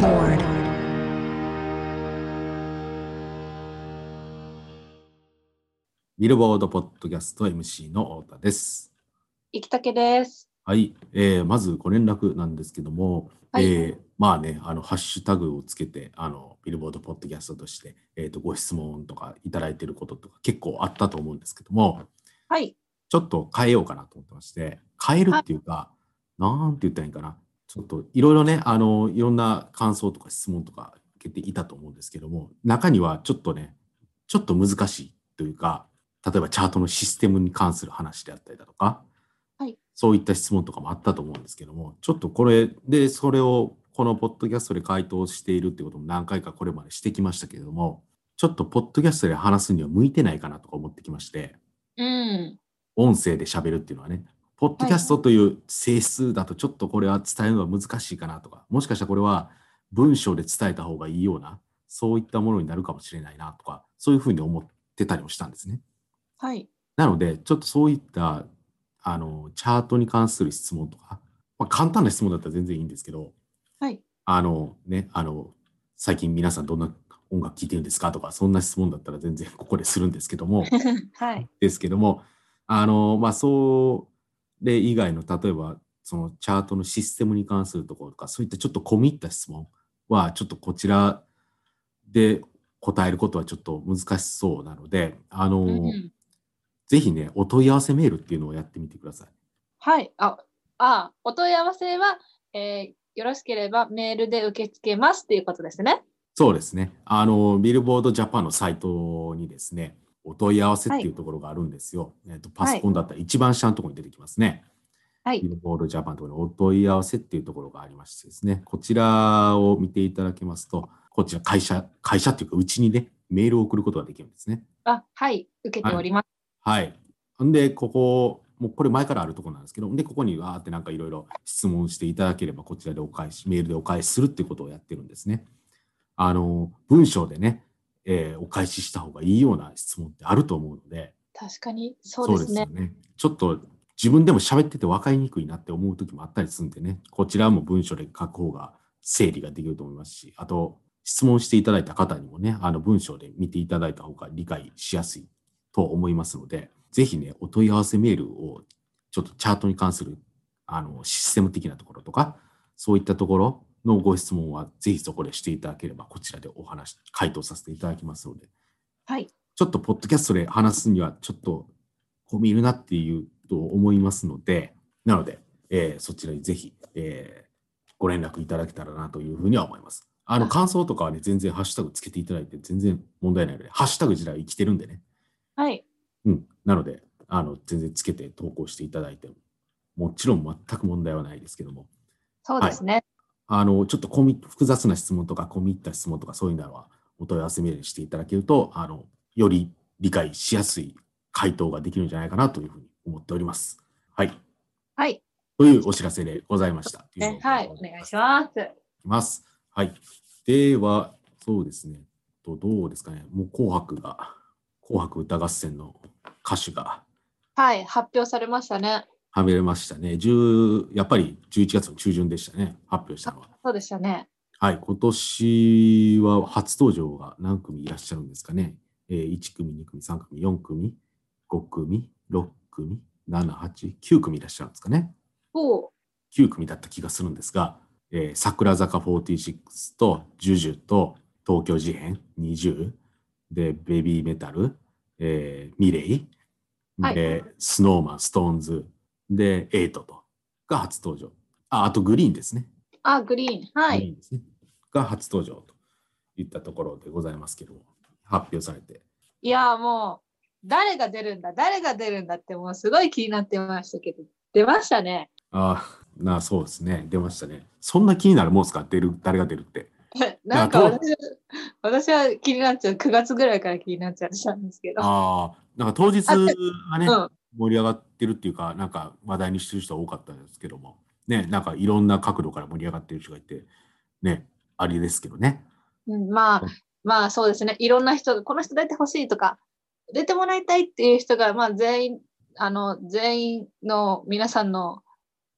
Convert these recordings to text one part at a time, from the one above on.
aboard. ビルボードポッドキャスト MC の太田です。生竹です。はい、えーまずご連絡なんですけども、はいえーまあね、あのハッシュタグをつけて、あのビルボードポッドキャストとして、えーとご質問とかいただいていることとか結構あったと思うんですけども、はい。ちょっと変えようかなと思ってまして、変えるっていうか、なんて言ったらいいかな、ちょっといろいろね、あのいろんな感想とか質問とか受けていたと思うんですけども、中にはちょっとね、ちょっと難しいというか、例えばチャートのシステムに関する話であったりだとか、はいそういった質問とかもあったと思うんですけども、ちょっとこれで、それをこのポッドキャストで回答しているってことも何回かこれまでしてきましたけれども、ちょっとポッドキャストで話すには向いてないかなとか思ってきまして、うん。音声で喋るっていうのはね、ポッドキャストという性質だとちょっとこれは伝えるのは難しいかなとか、もしかしたらこれは文章で伝えた方がいいような、そういったものになるかもしれないなとか、そういうふうに思ってたりもしたんですね。はい。なので、ちょっとそういったあのチャートに関する質問とか、まあ、簡単な質問だったら全然いいんですけど、はい。あのね、あの、最近皆さんどんな音楽聴いてるんですかとか、そんな質問だったら全然ここでするんですけども、はい。ですけども、あの、まあ、それ以外の、例えば、そのチャートのシステムに関するところとか、そういったちょっと込み入った質問は、ちょっとこちらで答えることはちょっと難しそうなので、あの、うんぜひね、お問い合わせメールっていうのをやってみてください。はい。あ、あ、お問い合わせは、えーよろしければメールで受け付けますっていうことですね。そうですね。あの、ビルボードジャパンのサイトにですね、お問い合わせっていうところがあるんですよ。えっと、パソコンだったら一番下のところに出てきますね。はいビ。ルボードジャパンのところにお問い合わせっていうところがありましてですね、こちらを見ていただけますと、こちら会社、会社っていうか、うちにね、メールを送ることができるんですね。あ、はい。受けております。はい。んで、ここ、もうこれ前からあるところなんですけど、で、ここにわーってなんかいろいろ質問していただければ、こちらでお返し、メールでお返しするっていうことをやってるんですね。あの、文章でね、えーお返しした方がいいような質問ってあると思うので、確かに、そうですね。よね。ちょっと自分でも喋ってて分かりにくいなって思う時もあったりするんでね、こちらも文章で書く方が整理ができると思いますし、あと質問していただいた方にもね、あの文章で見ていただいた方が理解しやすいと思いますので、ぜひね、お問い合わせメールをちょっとチャートに関するあのシステム的なところとか、そういったところのご質問はぜひそこでしていただければ、こちらでお話、回答させていただきますので、はい。ちょっとポッドキャストで話すにはちょっと込み入るなっていうと思いますので、なので、えーそちらにぜひ、えーご連絡いただけたらなというふうには思います。あの、あ感想とかはね、全然ハッシュタグつけていただいて全然問題ないので、ハッシュタグ自体は生きてるんでね。はい。うん。なので、あの、全然つけて投稿していただいても、もちろん全く問題はないですけども、そうですね。あの、ちょっと込み複雑な質問とか、込み入った質問とか、そういうのは、お問い合わせメールにしていただけると、あの、より理解しやすい回答ができるんじゃないかなというふうに思っております。はい。はい。というお知らせでございました。ねはい。お願いします。ます。はい。では、そうですね。とどうですかね。もう紅白が、紅白歌合戦の歌手がはい。発表されましたね。はめれましたね。10やっぱり11月の中旬でしたね。発表したのは。そうでしたね。はい、今年は初登場が何組いらっしゃるんですかね。えー1組、2組、3組、4組、5組、6組、7、8、9組いらっしゃるんですかね。お9組だった気がするんですが、えー桜坂46と JUJU と東京事変20でベビーメタル、えーミレイはいで、スノーマン、ストーンズでエイトとが初登場。あ、あとグリーンですね。あ、グリーン。はい。ね。が初登場といったところでございますけども、発表されて。いや、もう、誰が出るんだ、誰が出るんだって、もうすごい気になってましたけど、出ましたね。ああ、なそうですね。出ましたね。そんな気になるもんですか？出る、誰が出るって。なんか私は私は気になっちゃう、9月ぐらいから気になっちゃったんですけど。ああ、なんか当日がね、うん、盛り上がってるっていうか、なんか話題にしてる人は多かったですけども、ね、なんかいろんな角度から盛り上がってる人がいて、ね、ありですけどね。うん、まあうん、まあそうですね。いろんな人が、この人出てほしいとか、出てもらいたいっていう人が、まあ全員、あの、全員の皆さんの、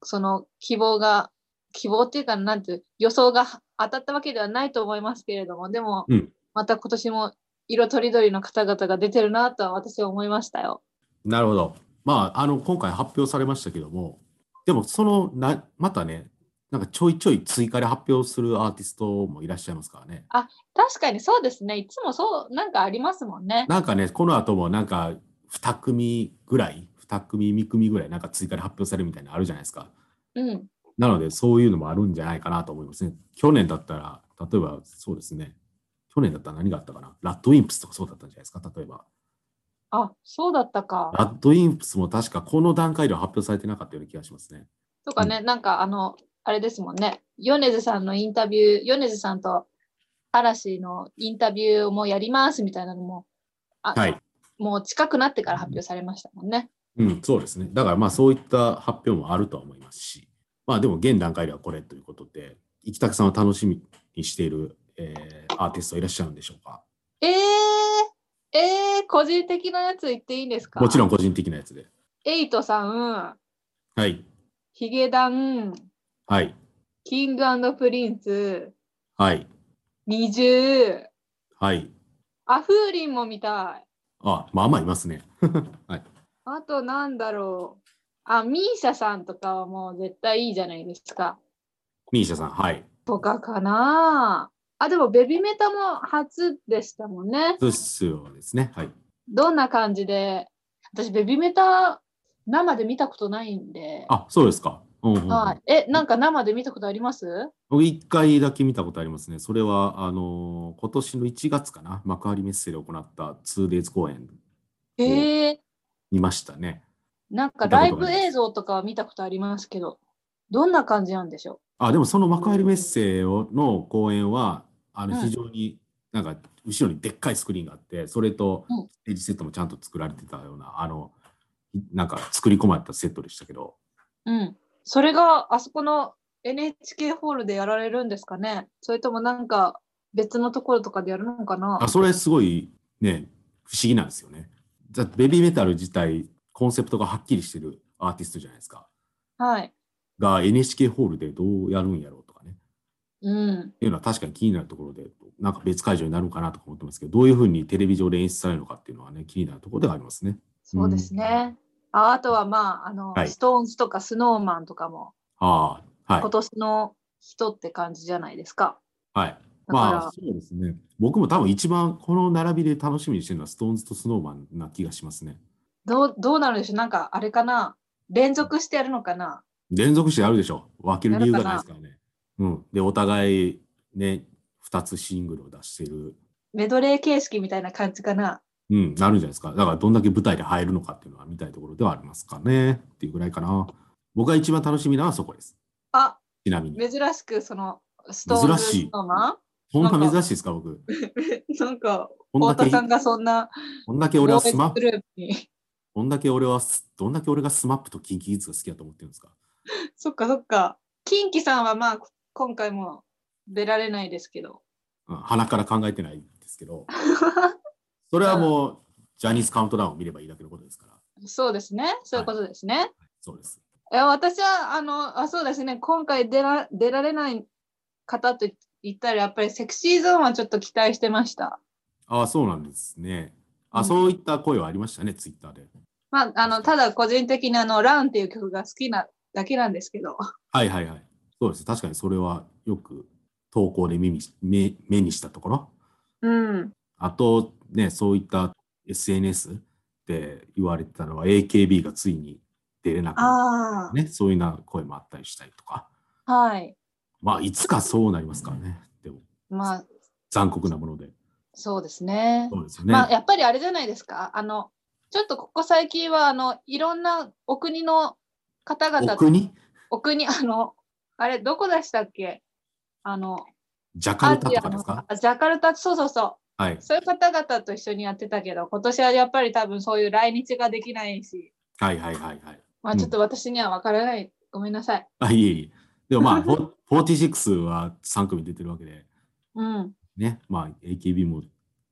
その希望が希望っていうか、なんていう予想が当たったわけではないと思いますけれども、でも、うんまた今年も色とりどりの方々が出てるなとは私は思いましたよ。なるほど。まあ、あの、今回発表されましたけども、でも、その、な、またね、なんかちょいちょい追加で発表するアーティストもいらっしゃいますからね。確かにそうですね。いつもそう、なんかありますもんね。なんかね、この後もなんか2組ぐらい、2組、3組ぐらいなんか追加で発表されるみたいなのあるじゃないですか。うん。なので、そういうのもあるんじゃないかなと思いますね。去年だったら、例えばそうですね。去年だったら何があったかなラッドウィンプスとかそうだったんじゃないですか、例えば。あ、そうだったか。ラッドウィンプスも確かこの段階では発表されてなかったような気がしますね。とかね、なんかあの、あれですもんね。米津さんのインタビュー、米津さんと嵐のインタビューもやりますみたいなのも、あはい。もう近くなってから発表されましたもんね。うん、そうですね。だからまあそういった発表もあるとは思いますし、まあでも現段階ではこれということで、生田さんを楽しみにしている、えーアーティストいらっしゃるんでしょうか？えー、えー、個人的なやつ言っていいんですか？もちろん個人的なやつで。エイトさん、はい。ヒゲダン、はい。 King & Prince、はい。二重、はい。アフーリンも見たい。あ、まあまあいますね。はい。あとなんだろう。あ、ミーシャさんとかはもう絶対いいじゃないですか。ミーシャさん、はい。とかかなあ、でもベビメタも初でしたもんね。そうですよですね。はい。どんな感じで、私ベビメタ生で見たことないんで。あ、そうですか。うんうんうんはい。え、なんか生で見たことあります？僕一回だけ見たことありますね。それは、あのー今年の1月かな、幕張メッセで行った 2days 公演へえ見ましたね。なんかライブ映像とかは見たことありますけど、どんな感じなんでしょあ、でもその幕張メッセをの公演は、あのうん非常になんか後ろにでっかいスクリーンがあって、それとうんステージセットもちゃんと作られてたような、あの、なんか作り込まれたセットでしたけど、ううん。それがあそこの NHK ホールでやられるんですかね？それともなんか別のところとかでやるのかな？あそれすごいね、不思議なんですよね。だってベビーメタル自体、コンセプトがはっきりしてるアーティストじゃないですか。はい。が NHK ホールでどうやるんやろう。うん。っていうのは確かに気になるところで、なんか別会場になるのかなとか思ってますけど、どういうふうにテレビ上で演出されるのかっていうのはね、気になるところではありますね。そうですね。ああとはまあ、あの、はい SixTONES とか Snow Man とかもああ、はい今。年の人って感じじゃないですか。はい。まあ、そうですね。僕も多分一番この並びで楽しみにしてるのは、 SixTONES と Snow Man な気がしますね。どうどうなるでしょうなんかあれかな連続してやるのかな連続してあるでしょ。分ける理由がないですからね。うん。で、お互いね、2つシングルを出してる。メドレー形式みたいな感じかなうん、なるんじゃないですか。だからどんだけ舞台で入るのかっていうのは見たいところではありますかね。っていうぐらいかな。僕が一番楽しみなのはそこです。あ、ちなみに。珍しくそのストーンーマそんななんか珍しいですか、僕？ン なんか、太田さんがそんなこんだけ俺はスマップ？こんだけ俺はス、どんだけ俺がスマップとキンキキッズが好きだと思ってるんですか？そっかそっか。キンキさんはまあ今回も出られないですけど。うん、鼻から考えてないですけど、それはもう、ジャニーズカウントダウンを見ればいいだけのことですから。そうですね。そういうことですね。そうです。いや私はあのあそうですね今回出ら出られない方と言ったらやっぱりセクシーゾーンはちょっと期待してました。ああ、そうなんですね。あ、うんそういった声はありましたね、ツイッターで。まあ、あのただ個人的にあのランっていう曲が好きなだけなんですけど。はいはいはい。そうです。確かにそれはよく投稿で耳し目目にしたところ。うん。あとね、そういった SNS で言われてたのは AKB がついに出れなくなあった、ね。そういうな声もあったりしたりとか。あ、はい。まあ、いつかそうなりますからね。でも、まあ残酷なもので。そうですね。そうですよね。まあやっぱりあれじゃないですか。あのちょっとここ最近はあのいろんなお国の方々お国？お国あのあれどこでしたっけ？あのジャカルタとかですか？のジャカルタそうそうそう。はい。そういう方々と一緒にやってたけど、今年はやっぱり多分そういう来日ができないし、はいはいはいはい。うんまあちょっと私には分からない。ごめんなさい。あ、いえいえ。でもまあ、フォ46は3組出てるわけで、うん。ね、まあ、AKB も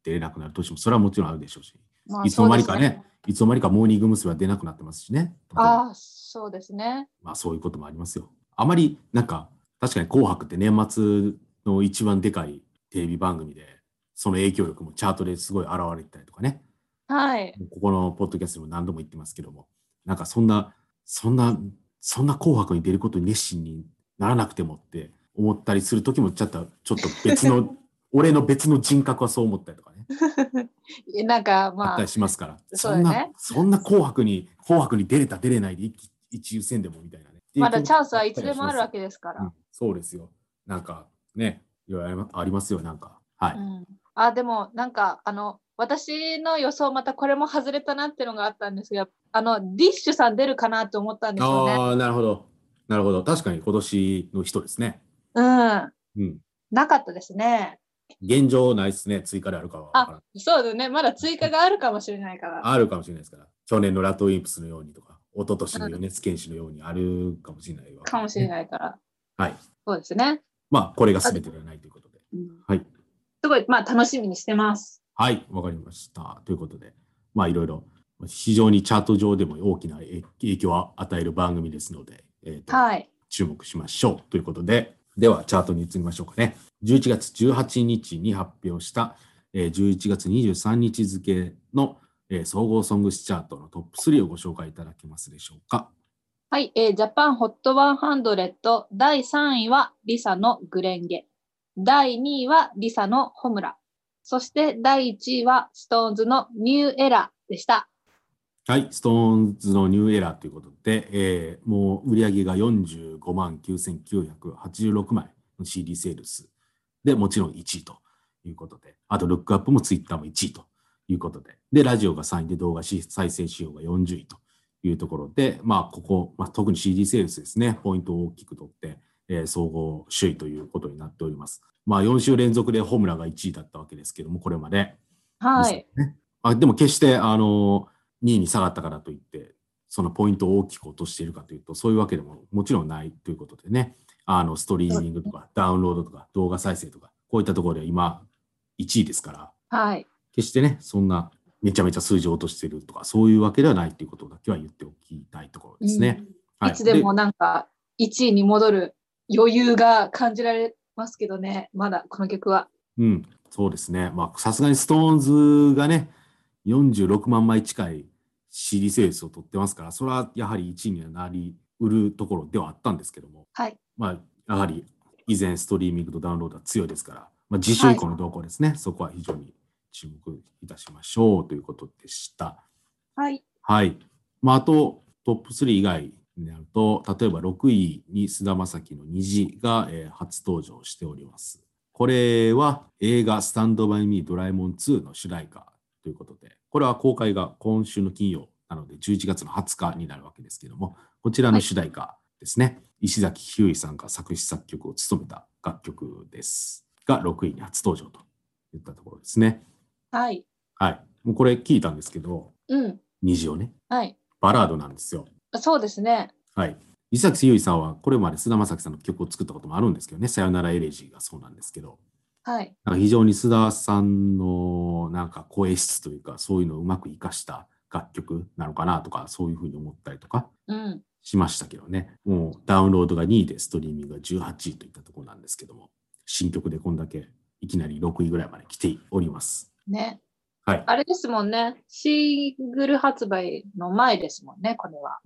出れなくなる年も、それはもちろんあるでしょうし、まあいつの間にかそうですね、いつの間にかモーニング娘。は出なくなってますしね。ああ、そうですね。まあ、そういうこともありますよ。あまり、なんか、確かに紅白って年末の一番でかいテレビ番組で、その影響力もチャートですごい現れてたりとかね。はい。ここのポッドキャストでも何度も言ってますけども、なんかそんな、そんな、そんな紅白に出ることに熱心にならなくてもって思ったりする時もちょっと、ちょっと別の、俺の別の人格はそう思ったりとかね、なんかあまあったり、しますから、そねそんな、そんな紅白に、紅白に出れた出れないで一一優先でもみたいなね。まだチャンスはいつでもあるわけですからうん。そうですよ。なんかね、いろいろありますよ、なんか。はい。うん、あでもなんかあの私の予想またこれも外れたなっていうのがあったんですがあのディッシュさん出るかなと思ったんですよね。ああ、なるほど。なるほど。確かに今年の人ですね。うん、うん。なかったですね。現状ないですね。追加であるかは分からん。そうだねまだ追加があるかもしれないから。あるかもしれないですから。去年のラトウィンプスのようにとか、一昨年の米津玄師のようにあるかもしれないわけかもしれい。ないから。はい。そうですね。まあ、これが全てではないということで。うんはい。すごいまあ楽しみにしてます。はい、わかりました。ということで、まあ、いろいろ、非常にチャート上でも大きな影影響を与える番組ですので、えーとはい。注目しましょうということで、ではチャートに移りましょうかね。11月18日に発表した、えー11月23日付の、えー総合ソングスチャートのトップ3をご紹介いただけますでしょうか。はい、えージャパンホット100第3位はリサのグレンゲ。第2位はリサのホムラ。そして第1位は SixTONES の NEW ERA でした。はい、 SixTONES の NEW ERA ということで、えーもう売り上げが45万9986枚の CD セールスで、もちろん1位ということで、あとルックアップもツイッターも1位ということで、で、ラジオが3位で動画し再生仕様が40位というところで、まあ、ここ、まあ、特に CD セールスですね、ポイントを大きく取って、えー総合首位ということになっております。まあ、4週連続でホムラが1位だったわけですけども、これまで。はい。あでも決してあの2位に下がったからといって、そのポイントを大きく落としているかというと、そういうわけでももちろんないということでね、あのストリーミングとかダウンロードとか動画再生とか、こういったところでは今1位ですから、はい。決してね、そんなめちゃめちゃ数字を落としているとか、そういうわけではないということだけは言っておきたいところですね。うんいつでもなんか1位に戻る余裕が感じられますけどね、まだこの曲は。うん、そうですね。まあ、さすがにストーンズがね、46万枚近い CD セールスを取ってますから、それはやはり1位にはなりうるところではあったんですけども、はい。まあ、やはり以前ストリーミングとダウンロードは強いですから、まあ、次週以降の動向ですね、そこは非常に注目いたしましょうということでした。はい。はい。まあ、あと、トップ3以外になると、例えば6位に菅田将暉の虹が、えー初登場しております。これは映画スタンドバイミードラえもん2の主題歌ということで、これは公開が今週の金曜なので11月の20日になるわけですけども、こちらの主題歌ですね。石崎ひゅーいさんが作詞作曲を務めた楽曲です。が6位に初登場といったところですね。はい。はい。もうこれ聞いたんですけど、うん。虹をね、はい。バラードなんですよ。そうですね。はい。伊崎ゆいさんはこれまで菅田将暉さんの曲を作ったこともあるんですけどね、さよならエレジーがそうなんですけど、はい。なんか非常に須田さんのなんか声質というか、そういうのをうまく活かした楽曲なのかなとか、そういうふうに思ったりとかうん。しましたけどね、もうダウンロードが2位でストリーミングが18位といったところなんですけども、新曲でこんだけいきなり6位ぐらいまで来ております。ね。はい。あれですもんね。シングル発売の前ですもんね、これは。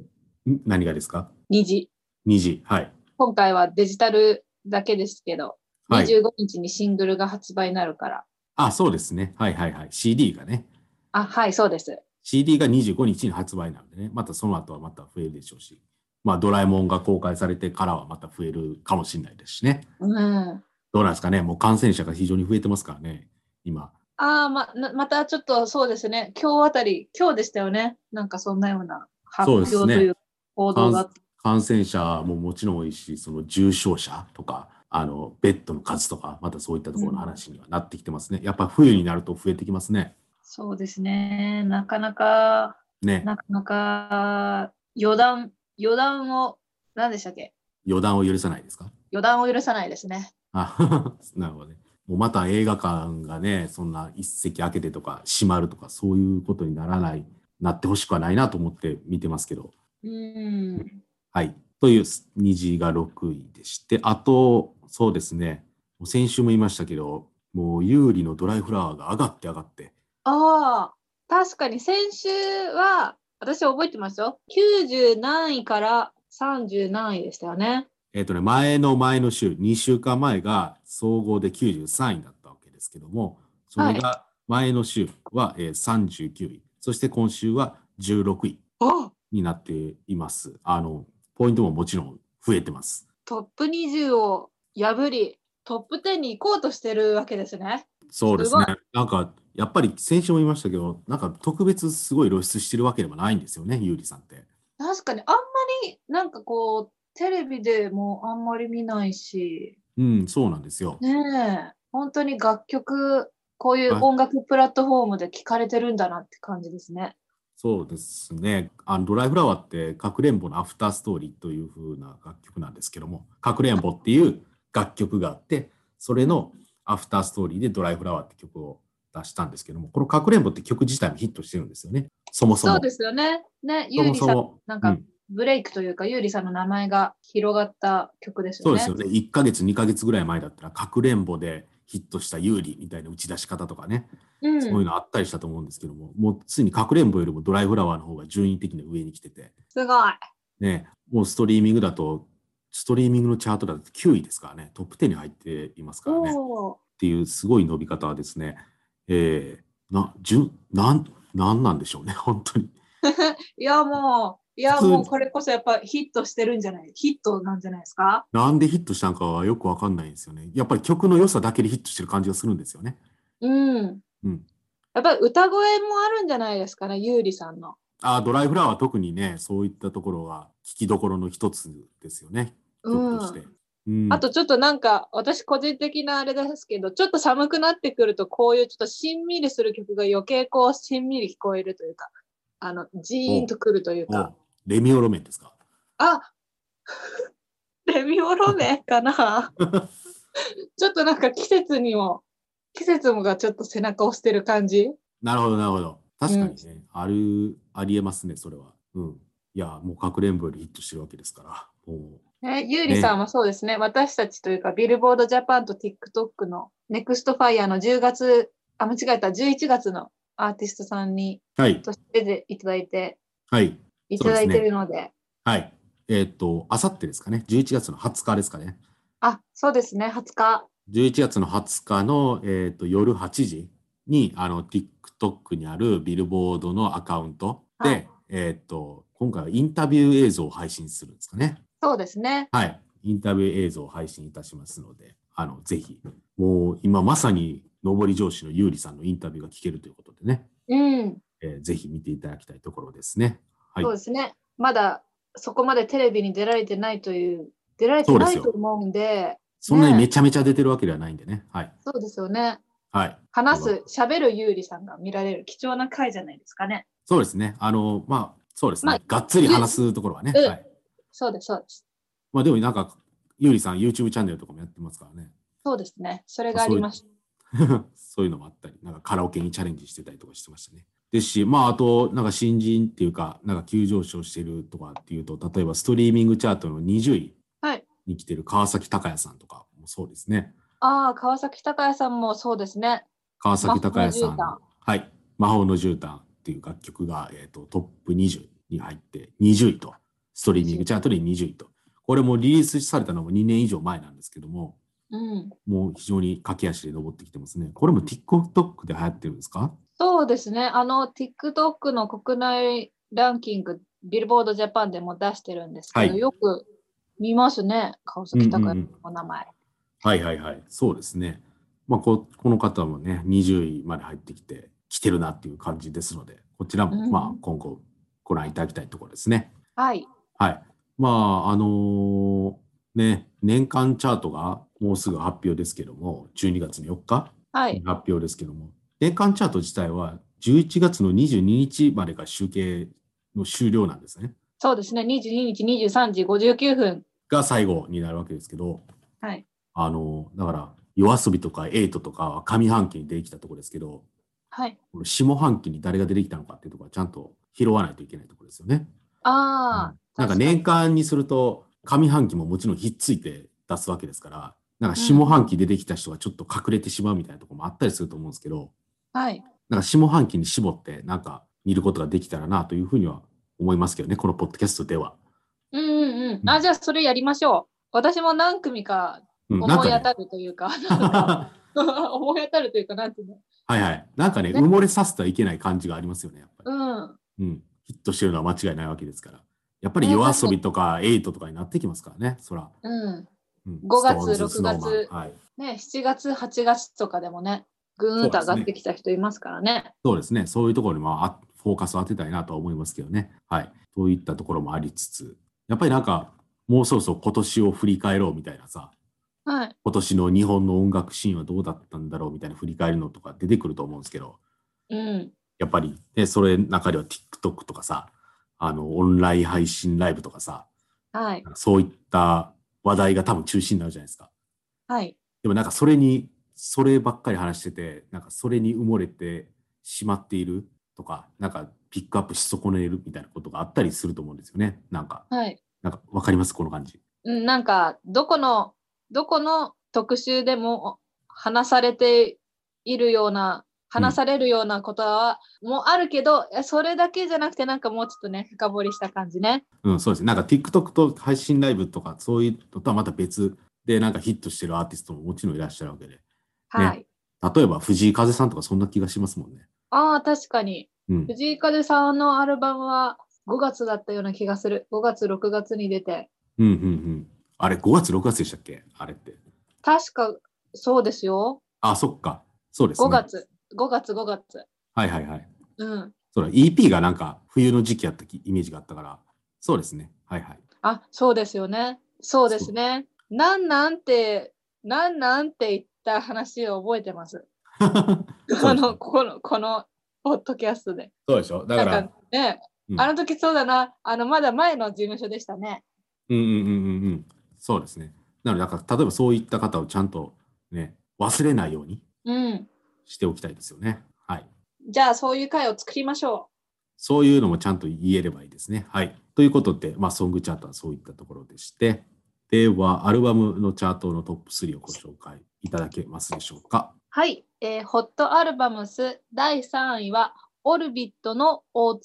ん？何がですか？虹。?2 時。はい。今回はデジタルだけですけど、はい。25日にシングルが発売になるから。あ、そうですね。はいはいはい。CD がね。あ、はい、そうです。CD が25日に発売なのでね、またその後はまた増えるでしょうし、まあドラえもんが公開されてからはまた増えるかもしれないですしね。うん。どうなんですかね、もう感染者が非常に増えてますからね、今。ああ、ま、なまたちょっとそうですね。今日あたり、今日でしたよね。なんかそんなような発表という報道が。感染者ももちろん多いし、その重症者とか、あのベッドの数とか、またそういったところの話にはなってきてますね。やっぱ冬になると増えてきますね。そうですね。なかなか、ね、なかなか予断、予断を、何でしたっけ？予断を許さないですか？予断を許さないですね。あ なるほどね。もうまた映画館がね、そんな一席開けてとか閉まるとか、そういうことにならない、なってほしくはないなと思って見てますけど。うん。はい。という虹が6位でして、あと、そうですね、先週も言いましたけど、もう有利のドライフラワーが上がって上がって、ああ、確かに先週は、私覚えてますよ。90何位から30何位でしたよね。えっ、とね、前の前の週、2週間前が総合で93位だったわけですけども、それが前の週は、えー39位、そして今週は16位あになっています。あの、ポイントももちろん増えてます。トップ20を破り、トップ10に行こうとしてるわけですね。そうですねすご。なんか、やっぱり先週も言いましたけど、なんか特別すごい露出してるわけでもないんですよね、ゆうりさんって。確かに、あんまりなんかこう、テレビでもあんまり見ないし、うん、そうなんですよ。ねえ、本当に楽曲、こういうはい音楽プラットフォームで聴かれてるんだなって感じですね。そうですね。あのドライフラワーって、かくれんぼのアフターストーリーという風な楽曲なんですけども、かくれんぼっていう楽曲があって、それのアフターストーリーでドライフラワーって曲を出したんですけども、このかくれんぼって曲自体もヒットしてるんですよね。そもそも。そうですよね。ね、そゆうりさん。なんかうんブレイクというか、ゆうりさんの名前が広がった曲ですよね。そうですよね。1ヶ月、2ヶ月ぐらい前だったら、かくれんぼでヒットした有利みたいな打ち出し方とかね、うんそういうのあったりしたと思うんですけども、もうついにかくれんぼよりもドライフラワーの方が順位的に上に来てて、すごい。ね、もうストリーミングだと、ストリーミングのチャートだと9位ですからね、トップ10に入っていますからね。っていうすごい伸び方はですね、えー、な、じゅなん、なんなんでしょうね、本当に。いや、もう、いや、もうこれこそやっぱヒットしてるんじゃないヒットなんじゃないですか？なんでヒットしたのかはよくわかんないんですよね。やっぱり曲の良さだけでヒットしてる感じがするんですよね。うん。うん。やっぱり歌声もあるんじゃないですかね、ゆうりさんの。あードライフラワーは特にね、そういったところが聞きどころの一つですよね、うん曲として。うんあとちょっとなんか、私個人的なあれですけど、ちょっと寒くなってくると、こういうちょっとしんみりする曲が余計こう、しんみり聞こえるというか、あの、ジーンとくるというか、おレミオロメンですか？あ レミオロメンかな ちょっとなんか季節にも、季節もがちょっと背中を押してる感じなるほど、なるほど。確かにね、ある、ありえますね、それは。うん。いや、もうかくれんぼよりヒットしてるわけですから。もね、優里さんはそうですね私たちというか、ビルボードジャパンと TikTok の NEXT FIRE の10月、あ、間違えた、11月のアーティストさんにう。はい、としていただいて、はい、いただいてるので、はい。えーっと、あさってですかね、11月の20日ですかね。あ、そうですね、20日。11月の20日の、えーっと夜8時に、あの、TikTok にあるビルボードのアカウントで、はいえーっと、今回はインタビュー映像を配信するんですかね。そうですね。はい。インタビュー映像を配信いたしますので、あの、ぜひ、もう今まさに上り上司のゆうりさんのインタビューが聞けるということでね、うん、えーぜひ見ていただきたいところですね。はいそう。ですね。まだそこまでテレビに出られてないという、出られてないと思うんで、そんなにめちゃめちゃ出てるわけではないんでね。はい。そうですよね。はい。話す、喋るゆうりさんが見られる貴重な回じゃないですかね。そうですね。あの、まあ、そうですね。まあがっつり話すところはね。うんはい。そうです、そうです。まあ、でもなんか、ゆうりさん YouTube チャンネルとかもやってますからね。そうですね。それがありました。そういうのもあったり、なんかカラオケにチャレンジしてたりとかしてましたね。ですし、まあ、あと、なんか新人っていうか、なんか急上昇してるとかっていうと、例えばストリーミングチャートの20位はいに来てる川崎隆也さんとかもそうですね。ああ、川崎隆也さんもそうですね。川崎隆也さんはい、魔法の絨毯っていう楽曲が、えー、とトップ20に入って20位と、ストリーミングチャートで20位と。これもリリースされたのも2年以上前なんですけども、うん。もう非常に駆け足で登ってきてますね。これも TikTok で流行ってるんですか？そうですね。あの、TikTok の国内ランキング、ビルボードジャパンでも出してるんですけど、はいよく見ますね。川崎隆也のお名前。はいはいはい。そうですね。まあこ、この方もね、20位まで入ってきて、来てるなっていう感じですので、こちらも、うんまあ、今後ご覧いただきたいところですね。はい。はい。まあ、あのーね、年間チャートがもうすぐ発表ですけども、12月の4日はい。発表ですけども、年間チャート自体は11月の22日までが集計の終了なんですね。そうですね。22日23時59分。が最後になるわけですけど、はい。あのーだから、夜遊びとかエイトとかは上半期に出てきたところですけど、はい。この下半期に誰が出てきたのかっていうところはちゃんと拾わないといけないところですよね。ああ、なんか年間にすると上半期ももちろんひっついて出すわけですから、なんか下半期出てきた人がちょっと隠れてしまうみたいなところもあったりすると思うんですけど、はい。なんか下半期に絞ってなんか見ることができたらなというふうには思いますけどね、このポッドキャストでは。うんうんうん。あ、じゃあそれやりましょう。私も何組かうん、思い当たるというか、なんか思い当たるというか、なんていうの。はいはい。なんかね、ね埋もれさせてはいけない感じがありますよね、やっぱり。うん。うん。ヒットしてるのは間違いないわけですから。やっぱり夜遊びとかエイトとかになってきますからね、そら。うん。うん、5月ストーンズ6月はい。ね、7月、8月とかでもね、ぐーんと上がってきた人いますからね。そうですね。そういうところにもあフォーカスを当てたいなとは思いますけどね。はい。そういったところもありつつ、やっぱりなんか、もうそろそろ今年を振り返ろうみたいなさ、はい。今年の日本の音楽シーンはどうだったんだろうみたいな振り返るのとか出てくると思うんですけど、うん。やっぱり、ね、それの中では TikTok とかさ、あの、オンライン配信ライブとかさ、はい。そういった話題が多分中心になるじゃないですか。はい。でもなんかそれに、そればっかり話してて、なんかそれに埋もれてしまっているとか、なんかピックアップし損ねるみたいなことがあったりすると思うんですよね。なんか、はい。なんかわかります？この感じ。うんなんか、どこの、どこの特集でも話されているような、話されるようなことは、もうあるけど、えそれだけじゃなくて、なんかもうちょっとね、深掘りした感じね。うん、そうですね。なんか TikTok と配信ライブとか、そういうのとはまた別で、なんかヒットしてるアーティストももちろんいらっしゃるわけで。はい。例えば藤井風さんとかそんな気がしますもんね。ああ、確かに。うん。藤井風さんのアルバムは5月だったような気がする。5月、6月に出て。うん、うん、うん。あれ、5月、6月でしたっけ？あれって。確か、そうですよ。あ、そっか。そうですね。5。月、5月、5月。はいはいはい。うん。そうだ、EP がなんか冬の時期やったきイメージがあったから、そうですね。はいはい。あ、そうですよね。そうですね。なんなんて、なんなんて言った話を覚えてます。そうあの、この、この、ポッドキャストで。そうでしょ？だから、ね、うんあの時そうだな、あの、まだ前の事務所でしたね。うんうんうんうんうん。そうですね。なので、だから例えばそういった方をちゃんとね、忘れないようにうん。しておきたいですよね。はい。じゃあ、そういう会を作りましょそういうのもちゃんと言えればいいですね。はい。ということで、まあ、ソングチャートはそういったところでして、では、アルバムのチャートのトップ3をご紹介いただけますでしょうか？う。はい。えーホットアルバムス第3位は、オルビットの O2。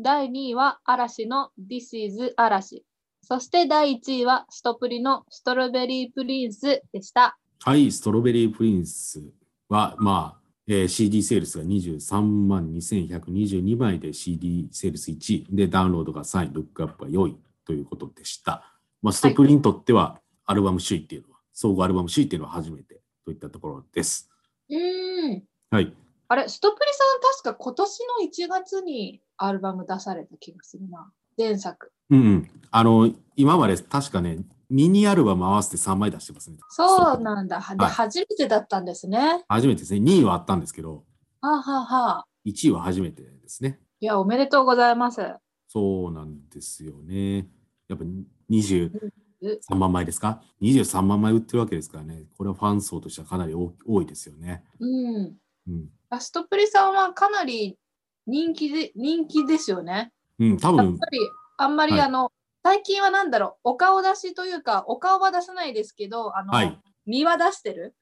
第2位は、嵐の This is 嵐。そして第1位は、ストプリの Strawberry Prince でした。はい、 Strawberry Prince は、まあ、えー CD セールスが23万2122枚で CD セールス1位でダウンロードが3位、ルックアップが4位ということでした。まあ、ストプリにとってはアルバム首位っていうのは、総合アルバム首位っていうのは初めてといったところです。うーん。はい。あれ、ストプリさん確か今年の1月にアルバム出された気がするな。前作。うんうん。あの、今まで確かね、ミニアルバム合わせて3枚出してますね。そうなんだ。で、はい初めてだったんですね。初めてですね。2位はあったんですけど、はあ、はあはあ、1位は初めてですね。いや、おめでとうございます。そうなんですよね。やっぱ23う万枚ですか ?23 万枚売ってるわけですからね。これはファン層としてはかなり多多いですよね。うん。うん。あストプリさんはかなり人気で、人気ですよね。うん、多分やっぱ、り、あんまりはいあの、最近はなんだろう、お顔出しというか、お顔は出さないですけど、あの、はい。身は出してる？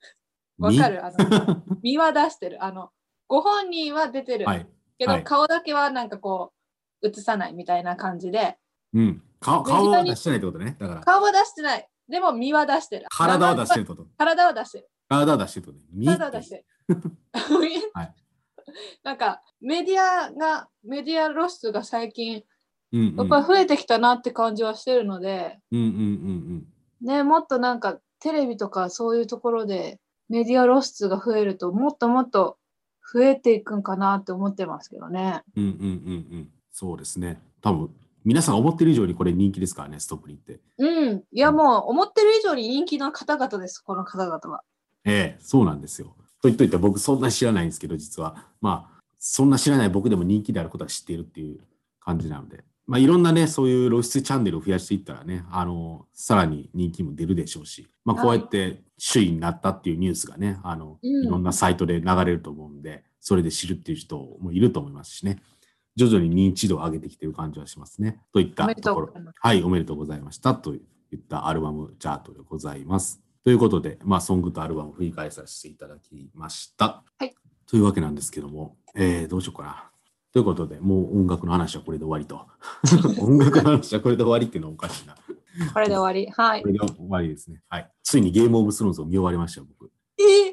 わみかる？あの、身は出してる。あの、ご本人は出てる。はい。けど、はい顔だけはなんかこう、映さないみたいな感じで、うん。顔顔は出してないってことね。だから、顔は出してない。でも身は出してる。体は出してるってこと。体は出してる。体は出してるってことね。身体は出してる。はい なんかメディアが、メディア露出が最近、うんうん。やっぱり増えてきたなって感じはしてるので、うんうんうんね、もっとなんかテレビとかそういうところでメディア露出が増えると、もっともっと増えていくんかなって思ってますけどね。うん。うんうんうんうん。そうですね。多分、皆さん思ってる以上にこれ人気ですからね、ストップリって。うん。いやもう思ってる以上に人気の方々です、この方々は。ええ、そうなんですよ。と言っといて僕そんな知らないんですけど、実は。まあ、そんな知らない僕でも人気であることは知っているっていう感じなので、まあいろんなね、そういう露出チャンネルを増やしていったらね、あの、さらに人気も出るでしょうし、まあこうやって首位になったっていうニュースがね、あの、うんいろんなサイトで流れると思うんで、それで知るっていう人もいると思いますしね。徐々に認知度を上げてきてる感じはしますね。といったとところ。はい、おめでとうございましたといったアルバムチャートでございます。ということで、まあ、ソングとアルバムを振り返させていただきました。はい。というわけなんですけども、えー、どうしようかな。ということで、もう音楽の話はこれで終わりと。音楽の話はこれで終わりっていうのはおかしいな。これで終わり。はいこ。れで終わりですね。はい。ついにゲームオブスローンズを見終わりましたよ、僕。え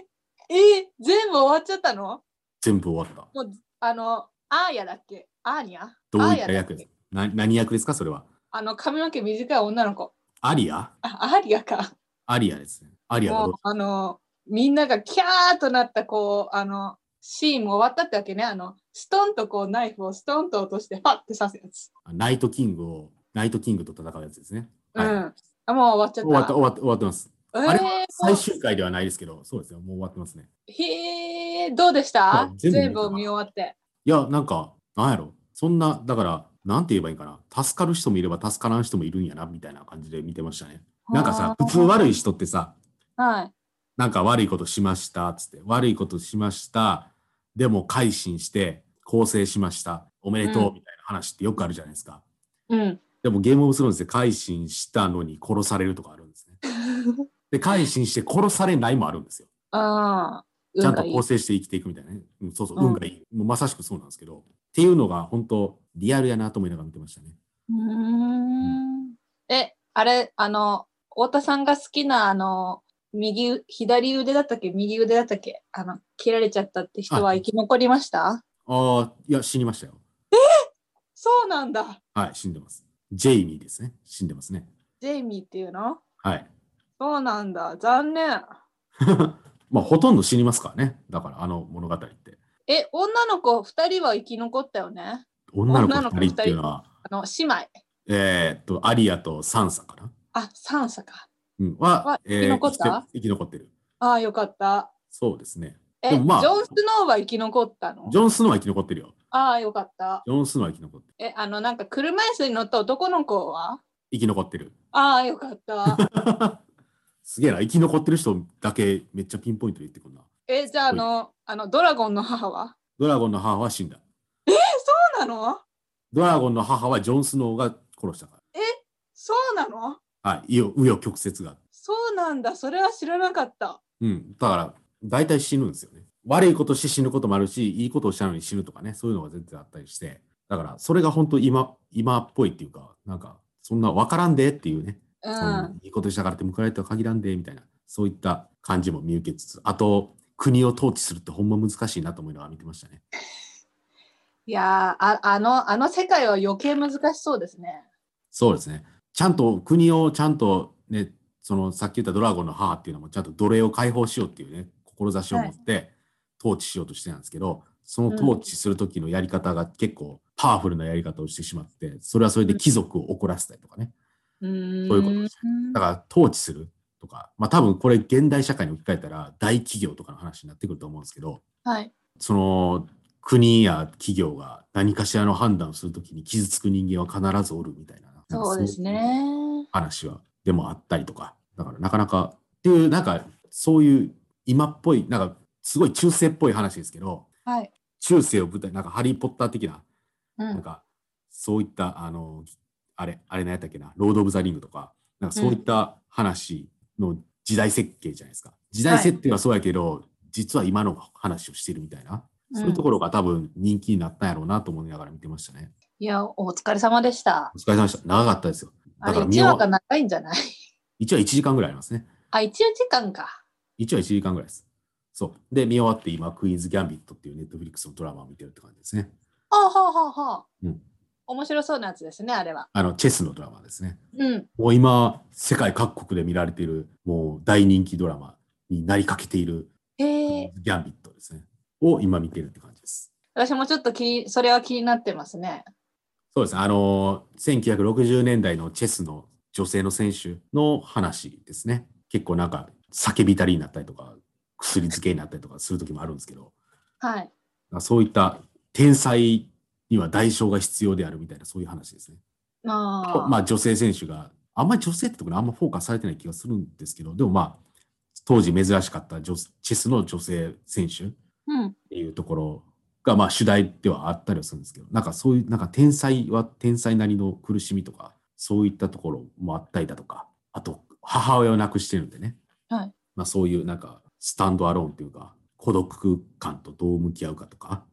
え全部終わっちゃったの？全部終わった。もう、あの、アーヤだっけ？アーニャ？どういった役です？な何役ですか、それは。あの、髪の毛短い女の子。アリア？あ、アーリアか。アリアですね。アリアもう、あの、みんながキャーとなった、こう、あの、シーンも終わったってわけね。あの、ストンとこう、ナイフをストンと落として、パッて刺すやつ。ナイトキングを、ナイトキングと戦うやつですね。はいうん。あ、もう終わっちゃった。終わった、終わった、終わってます。えあれ最終回ではないですけど、そうですよ、もう終わってますね。へえ、どうでした？全部見終わって。いや、なんか、なんやろ、そんな、だから、なんて言えばいいかな、助かる人もいれば助からん人もいるんやな、みたいな感じで見てましたね。なんかさ、普通悪い人ってさ、はい。なんか悪いことしました、つって、悪いことしました、でも改心して、更生しました、おめでとう、うんみたいな話ってよくあるじゃないですか。うん。でもゲームオブスローンズで改心したのに殺されるとかあるんですね。で、改心して殺されないもあるんですよ。ああ。ちゃんと構成して生きていくみたいなね。うん、そうそう、うん運がいい。もうまさしくそうなんですけど。っていうのが本当リアルやなと思いながら見てましたね。うーん。え、あれ、あの、太田さんが好きな、あの、右う、左腕だったっけ？右腕だったっけ？あの、切られちゃったって人はあ生き残りました？ああ、いや、死にましたよ。そうなんだ。はい、死んでます。ジェイミーですね。死んでますね。ジェイミーっていうの？はい。そうなんだ。残念。まあ、ほとんど死にますからね。だから、あの物語って。え、女の子2人は生き残ったよね？女の子女の子2人っていうのは、あの、姉妹。えーっと、アリアとサンサかな？あ、サンサか。うん、はは、えー生き残った？生きて生き残ってる。ああ、よかった。そうですね。え、まあジョン・スノーは生き残ったの？ジョン・スノーは生き残ってるよ。ああ、よかった。ジョン・スノーは生き残ってる。え、あの、なんか車椅子に乗った男の子は？生き残ってる。ああ、よかった。すげえな、生き残ってる人だけめっちゃピンポイントで言ってくるな。え、じゃあ、あの、あの、ドラゴンの母は？ドラゴンの母は死んだ。そうなの？ドラゴンの母はジョン・スノーが殺したかそうなの？ら。はい、紆余曲折が。そうなんだ。それは知らなかった。うん、だから、大体死ぬんですよね。悪いことして死ぬこともあるし、いいことをしたのに死ぬとかね、そういうのが全然あったりして。だから、それが本当今、今っぽいっていうか、なんか、そんな分からんでっていうね、う。そんないいことしたからって報われるとは限らんで、みたいな、そういった感じも見受けつつ、あと、国を統治するってほんま難しいなと思いながら見てましたね。いやーあ、あの、あの世界は余計難しそうですね。そうですね。ちゃんと国をちゃんとね、そのさっき言ったドラゴンの母っていうのもちゃんと奴隷を解放しようっていうね、志を持って統治しようとしてたんですけど、その統治する時のやり方が結構パワフルなやり方をしてしまって、それはそれで貴族を怒らせたりとかね。うーん。そういうことですだから統治するとか、まあ多分これ現代社会に置き換えたら大企業とかの話になってくると思うんですけど、はい。その国や企業が何かしらの判断をするときに傷つく人間は必ずおるみたいな。そうですね。話はでもあったりとか、だからなかなかっていう、なんかそういう今っぽい、なんかすごい中世っぽい話ですけど、はい。中世を舞台、なんかハリー・ポッター的な、うん。なんかそういった、あの、あれ、あれ何やったっけな、ロード・オブ・ザ・リングとか、なんかそういった話の時代設計じゃないですか。時代設定はそうやけど、実は今の話をしてるみたいな、そういうところが多分人気になったんやろうなと思いながら見てましたね。いや、お疲れ様でした。お疲れ様でした。長かったですよ。1だから見終わ話が長いんじゃない？一話1時間ぐらいありますね。あ、1時間か。一話1時間ぐらいです。そう。で、見終わって今、クイーンズ・ギャンビットっていうネットフリックスのドラマを見てるって感じですね。あはあはあはあ。うん面白そうなやつですね、あれは。あの、チェスのドラマですね。うん。もう今、世界各国で見られている、もう大人気ドラマになりかけている。ギャンビットですね。を今見てるって感じです。私もちょっと気、それは気になってますね。そうですね。あの、1960年代のチェスの女性の選手の話ですね。結構なんか、叫びたりになったりとか、薬漬けになったりとかする時もあるんですけど、はい。そういった天才には代償が必要であるみたいな、そういう話ですね。ああ。まあ女性選手が、あんまり女性ってところにあんまフォーカスされてない気がするんですけど、でもまあ、当時珍しかった女チェスの女性選手っうん。ていうところがまあ主題ではあったりはするんですけど、なんかそういう、なんか天才は天才なりの苦しみとか、そういったところもあったりだとか、あと母親を亡くしてるんでね、はい。まあそういうなんかスタンドアローンっていうか、孤独感とどう向き合うかとか、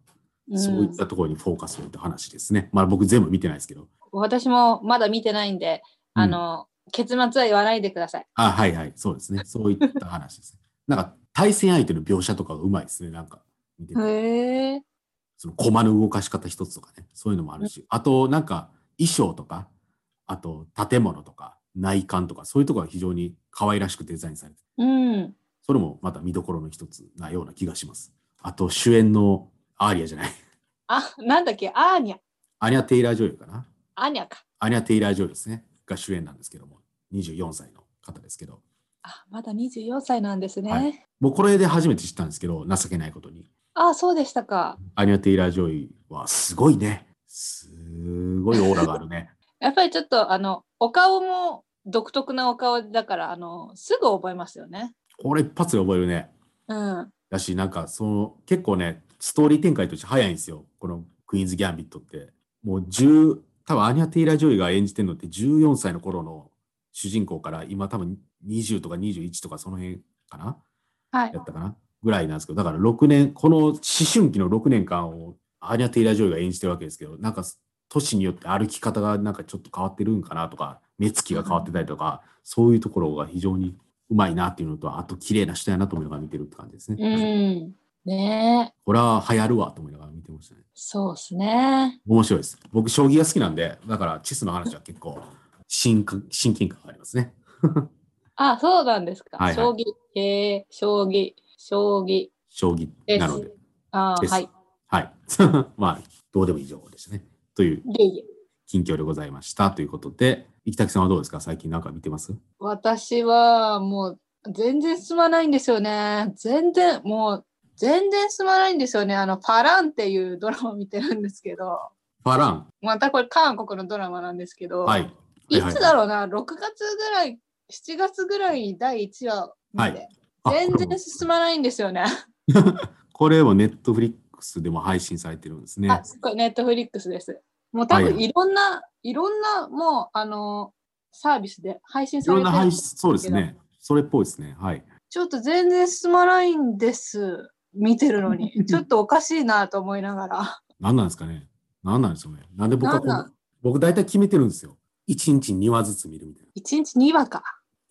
そういったところにフォーカスを置いた話ですね。まあ僕全部見てないですけど。私もまだ見てないんで、うんあの、結末は言わないでください。あ、はいはい、そうですね。そういった話です。なんか対戦相手の描写とかがうまいですね。なんか見てて。へえ。その駒の動かし方一つとかね、そういうのもあるし、あとなんか衣装とか、あと建物とか内観とか、そういうところが非常に可愛らしくデザインされて、うん。それもまた見どころの一つなような気がします。あと主演のアーリアじゃない、あ、なんだっけ、アーニャ。アニャ・テイラー・ジョイルかな？アーニャか。アニャ・テイラー・ジョイルですね、が主演なんですけども、24歳の方ですけど、あ、まだ24歳なんですね。はいもうこれで初めて知ったんですけど、情けないことに。あ、そうでしたか。アニャ・テイラー・ジョイはすごいね。すごいオーラがあるね。やっぱりちょっと、あの、お顔も独特なお顔だから、あの、すぐ覚えますよね。これ一発で覚えるね。うん。だし、なんかその結構ね、ストーリー展開として早いんですよ。このクイーンズ・ギャンビットって。もう10、多分アニャ・テイラー・ジョイが演じてるのって14歳の頃の主人公から今多分20とか21とかその辺かな？はいや。ったかな？ぐらいなんですけど、だから6年、この思春期の6年間をアニャ・テイラー・ジョイが演じてるわけですけど、なんか年によって歩き方がなんかちょっと変わってるんかなとか、目つきが変わってたりとか、そういうところが非常にうまいなっていうのと、あと綺麗な人やなと思いながら見てるって感じですうね。ん。ねえ。これは流行るわと思いながら見てましたね。そうですね。面白いです。僕、将棋が好きなんで、だからチスの話は結構親近親近感がありますね。あ、そうなんですか。はいはい将棋。へえ、将棋。将棋。将棋なので。あですはい。はい。まあ、どうでもいい情報でしたね。という。近況でございましたということで、生田さんはどうですか？最近なんか見てます？私はもう全然進まないんですよね。全然、もう全然進まないんですよね。あの、パランっていうドラマを見てるんですけど、ファラン。またこれ韓国のドラマなんですけど、はい。いつだろろうな、6月ぐらい、7月ぐらいに第1話見て、はい全然進まないんですよね。これもネットフリックスでも配信されてるんですね。あ、これネットフリックスです。もう多はいはい分いろんな、いろんなもう、あの、サービスで配信いされてるろんな配信、そうですね。それっぽいですね。はい。ちょっと全然進まないんです。見てるのに。ちょっとおかしいなと思いながら。何なんですかね何なんでしょうね。なんで僕はこう僕大体決めてるんですよ。1日2話ずつ見るみたいな。1日2話か。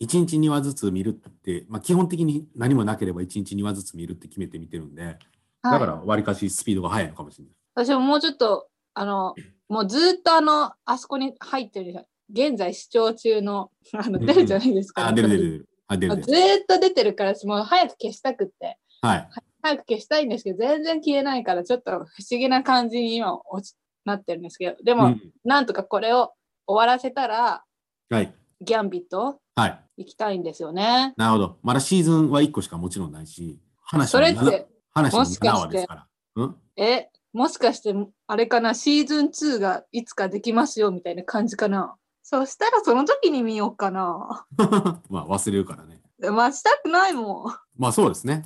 1日2話ずつ見るって、まあ、基本的に何もなければ1日2話ずつ見るって決めて見てるんで、はい、だからわりかしスピードが速いのかもしれない。私ももうちょっと、あの、もうずっとあの、あそこに入ってる、現在視聴中の、あのうん出るじゃないですか、あ、出る出る出る。あ、出るずっと出てるから、もう早く消したくって、はい。早く消したいんですけど、全然消えないから、ちょっと不思議な感じに今落ちなってるんですけど、でも、うんなんとかこれを終わらせたら、はい。ギャンビット？はい。行きたいんですよね。なるほど。まだシーズンは1個しかもちろんないし、話そも7れって、話も7もしかして話ですから。うん？え、もしかして、あれかな、シーズン2がいつかできますよみたいな感じかな？そしたらその時に見ようかな。まあ忘れるからね。待ちたくないもん。まあそうですね。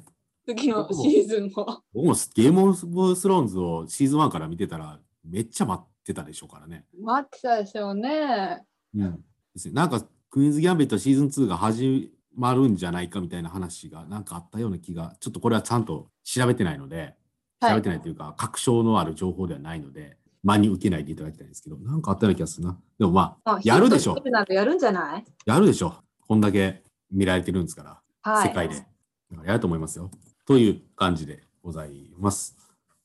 次のシーズンを。僕もゲームオブスローンズをシーズン1から見てたらめっちゃ待ってたでしょうからね。待ってたでしょうね。うん。なんかクイーンズ・ギャンビットシーズン2が始まるんじゃないかみたいな話がなんかあったような気が、ちょっとこれはちゃんと調べてないので、調はいべてないというか、確証のある情報ではないので、真に受けないでいただきたいんですけど、なんかあったような気がするな。でもまあ、あやるでしょやるんじゃない？やるでしょ。こんだけ見られてるんですから、はい。世界で。やると思いますよ。という感じでございます。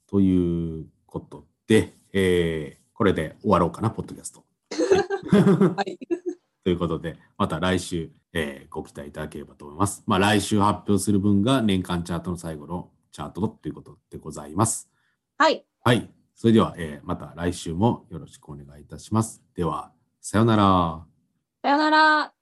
ということで、えーこれで終わろうかな、ポッドキャスト。はい。ということで、また来週、えーご期待いただければと思います。まあ、来週発表する分が年間チャートの最後のチャートということでございます。はい。はい。それでは、えーまた来週もよろしくお願いいたします。では、さようなら。さよなら。